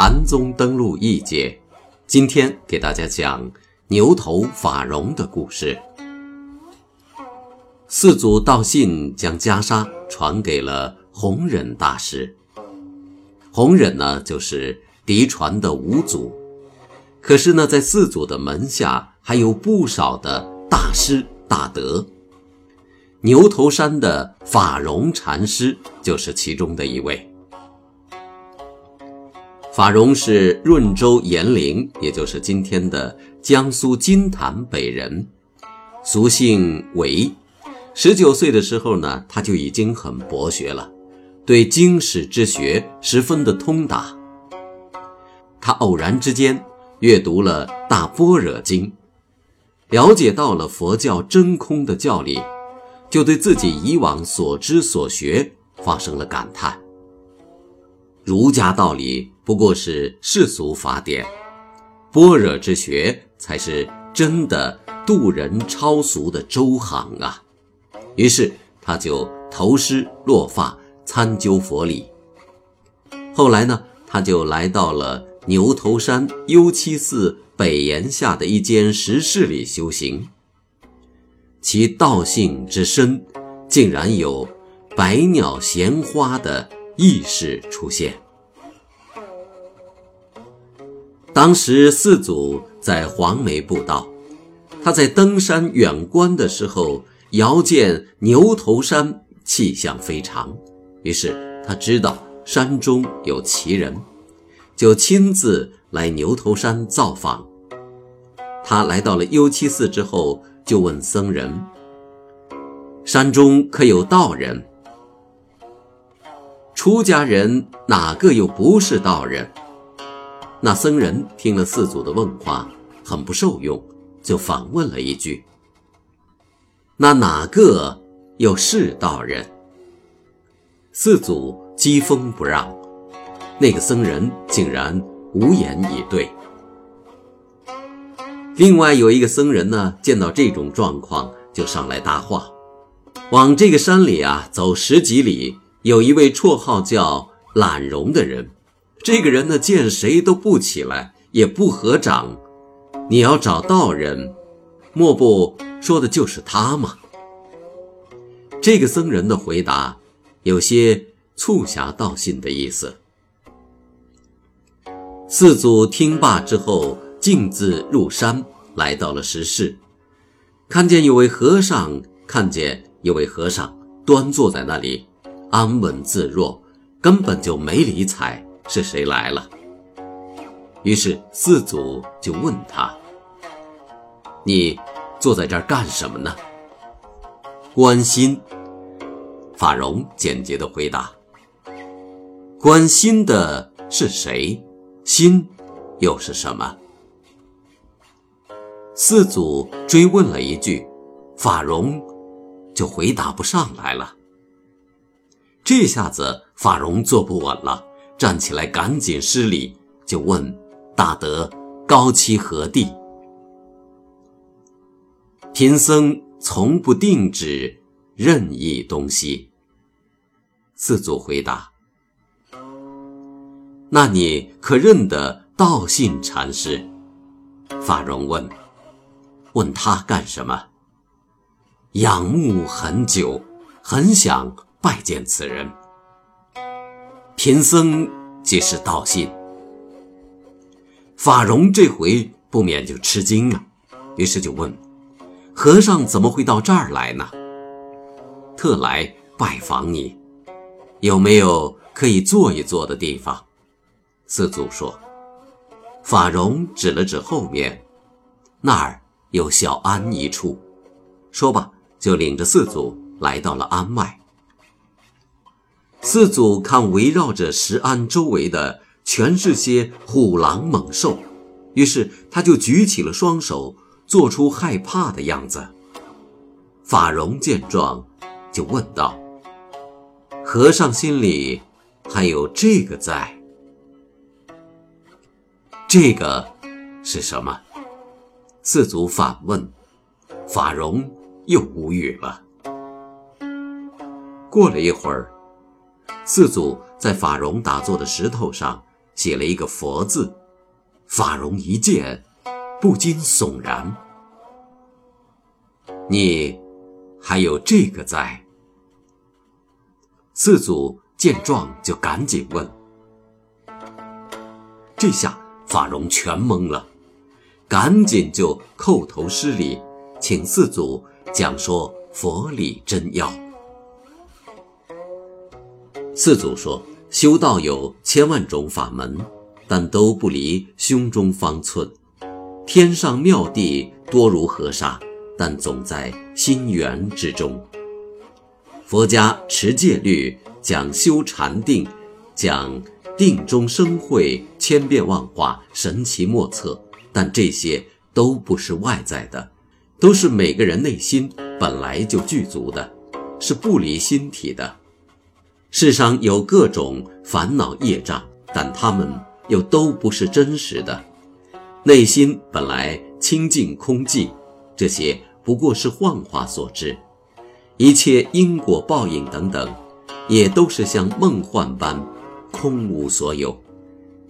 禅宗登陆一节，今天给大家讲牛头法融的故事。四祖道信将袈裟传给了弘忍大师。弘忍呢，就是嫡传的五祖。可是呢，在四祖的门下还有不少的大师大德。牛头山的法融禅师就是其中的一位。法融是润州延陵，也就是今天的江苏金坛北人，俗姓韦。十九岁的时候呢，他就已经很博学了，对经史之学十分的通达。他偶然之间阅读了《大般若经》，了解到了佛教真空的教理，就对自己以往所知所学发生了感叹。儒家道理不过是世俗法典，般若之学才是真的渡人超俗的周行啊！于是他就投师落发，参究佛理。后来呢，他就来到了牛头山幽栖寺北岩下的一间石室里修行。其道性之深，竟然有百鸟衔花的。意识出现。当时四祖在黄梅布道，他在登山远观的时候，遥见牛头山气象非常，于是他知道山中有奇人，就亲自来牛头山造访。他来到了幽栖寺之后，就问僧人：“山中可有道人？”出家人哪个又不是道人？那僧人听了四祖的问话，很不受用，就反问了一句：“那哪个又是道人？”四祖讥讽不让，那个僧人竟然无言以对。另外有一个僧人呢，见到这种状况，就上来搭话：“往这个山里啊，走十几里。”有一位绰号叫懒容的人，这个人呢见谁都不起来，也不合掌。你要找道人，莫不说的就是他吗？这个僧人的回答有些促狭道信的意思。四祖听罢之后，径自入山，来到了石室，看见有位和尚，看见有位和尚端坐在那里。安稳自若，根本就没理睬是谁来了。于是四祖就问他：“你坐在这儿干什么呢？”关心。法融简洁的回答：“关心的是谁？心又是什么？”四祖追问了一句，法融就回答不上来了。这下子法融坐不稳了，站起来赶紧施礼，就问：“大德高栖何地？”贫僧从不定旨，任意东西。四祖回答：“那你可认得道信禅师？”法融问：“问他干什么？”仰慕很久，很想。拜见此人，贫僧即是道信。法融这回不免就吃惊了，于是就问：“和尚怎么会到这儿来呢？”特来拜访你，有没有可以坐一坐的地方？四祖说：“法融指了指后面，那儿有小庵一处。”说罢，就领着四祖来到了庵外。四祖看围绕着石庵周围的全是些虎狼猛兽，于是他就举起了双手，做出害怕的样子。法融见状，就问道：“和尚心里还有这个在？这个是什么？四祖反问，法融又无语了。过了一会儿，四祖在法融打坐的石头上写了一个“佛”字，法融一见，不禁悚然：“你还有这个在？”四祖见状，就赶紧问。这下法融全懵了，赶紧就叩头施礼，请四祖讲说佛理真要。四祖说：“修道有千万种法门，但都不离胸中方寸。天上妙地多如河沙，但总在心源之中。佛家持戒律，讲修禅定，讲。”定中生慧，千变万化，神奇莫测。但这些都不是外在的，都是每个人内心本来就具足的，是不离心体的。世上有各种烦恼业障，但他们又都不是真实的。内心本来清净空寂，这些不过是幻化所致。一切因果报应等等，也都是像梦幻般。空无所有，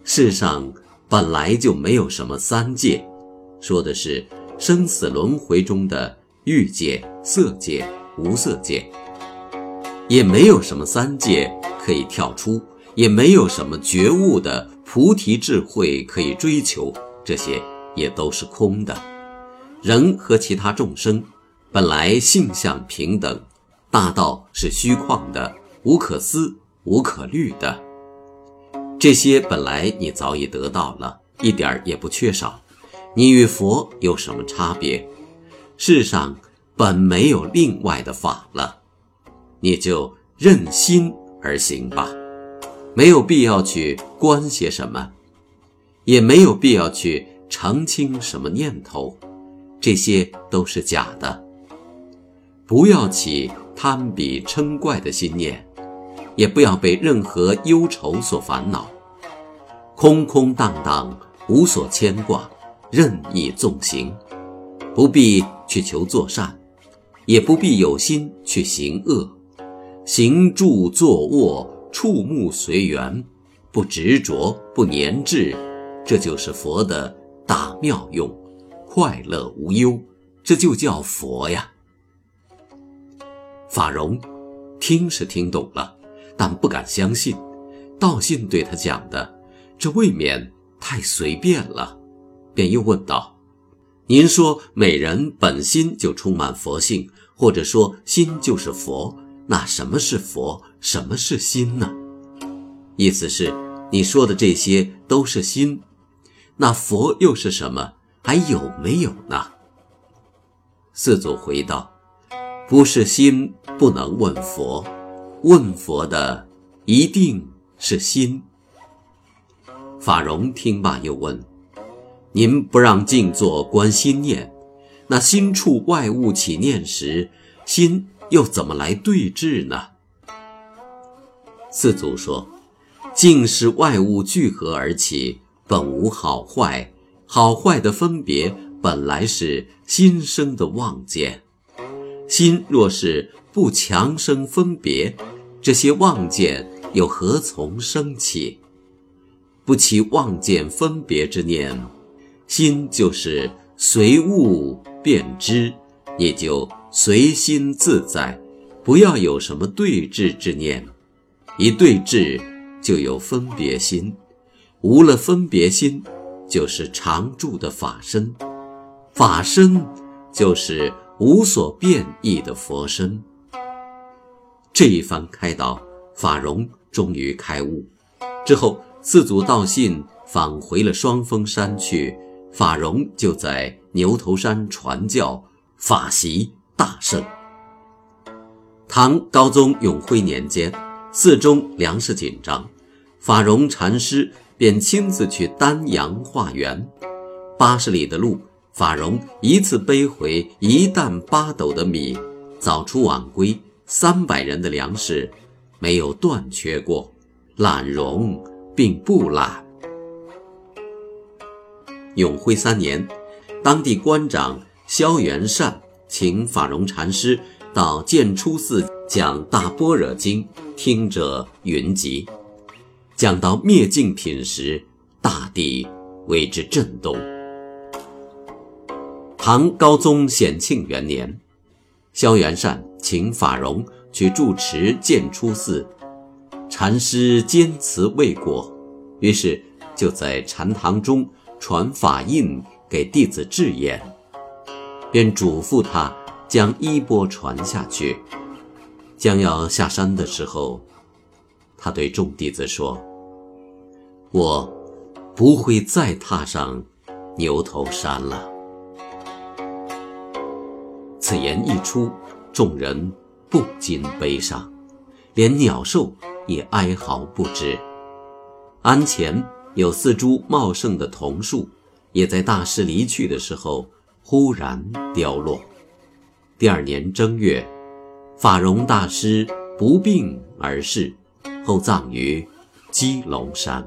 世上本来就没有什么三界，说的是生死轮回中的欲界、色界、无色界，也没有什么三界可以跳出，也没有什么觉悟的菩提智慧可以追求，这些也都是空的。人和其他众生本来性相平等，大道是虚旷的，无可思，无可虑的。这些本来你早已得到了，一点儿也不缺少。你与佛有什么差别？世上本没有另外的法了，你就任心而行吧，没有必要去关些什么，也没有必要去澄清什么念头，这些都是假的。不要起贪比嗔怪的心念。也不要被任何忧愁所烦恼，空空荡荡，无所牵挂，任意纵行，不必去求作善，也不必有心去行恶，行住坐卧，触目随缘，不执着，不粘滞，这就是佛的大妙用，快乐无忧，这就叫佛呀。法融听是听懂了。但不敢相信，道信对他讲的，这未免太随便了，便又问道：“您说每人本心就充满佛性，或者说心就是佛，那什么是佛，什么是心呢？意思是你说的这些都是心，那佛又是什么？还有没有呢？”四祖回道：“不是心，不能问佛。”问佛的一定是心。法融听罢又问：“您不让静坐观心念，那心处外物起念时，心又怎么来对治呢？”四祖说：“静是外物聚合而起，本无好坏，好坏的分别本来是心生的妄见。心若是……”不强生分别，这些妄见又何从生起？不起妄见分别之念，心就是随物便知，也就随心自在，不要有什么对峙之念。一对峙，就有分别心；无了分别心，就是常住的法身。法身就是无所变异的佛身。这一番开导，法融终于开悟。之后，四祖道信返回了双峰山去，法融就在牛头山传教，法席大盛。唐高宗永徽年间，寺中粮食紧张，法融禅师便亲自去丹阳化缘。八十里的路，法融一次背回一担八斗的米，早出晚归。三百人的粮食没有断缺过，懒容并不懒。永徽三年，当地官长萧元善请法融禅师到建初寺讲《大般若经》，听者云集。讲到灭尽品时，大地为之震动。唐高宗显庆元年，萧元善请法融去住持建初寺，禅师坚持未果，于是就在禅堂中传法印给弟子智彦，便嘱咐他将衣钵传下去。将要下山的时候，他对众弟子说：“我不会再踏上牛头山了。”此言一出，众人不禁悲伤，连鸟兽也哀嚎不止。庵前有四株茂盛的桐树，也在大师离去的时候忽然凋落。第二年正月，法融大师不病而逝，后葬于鸡笼山。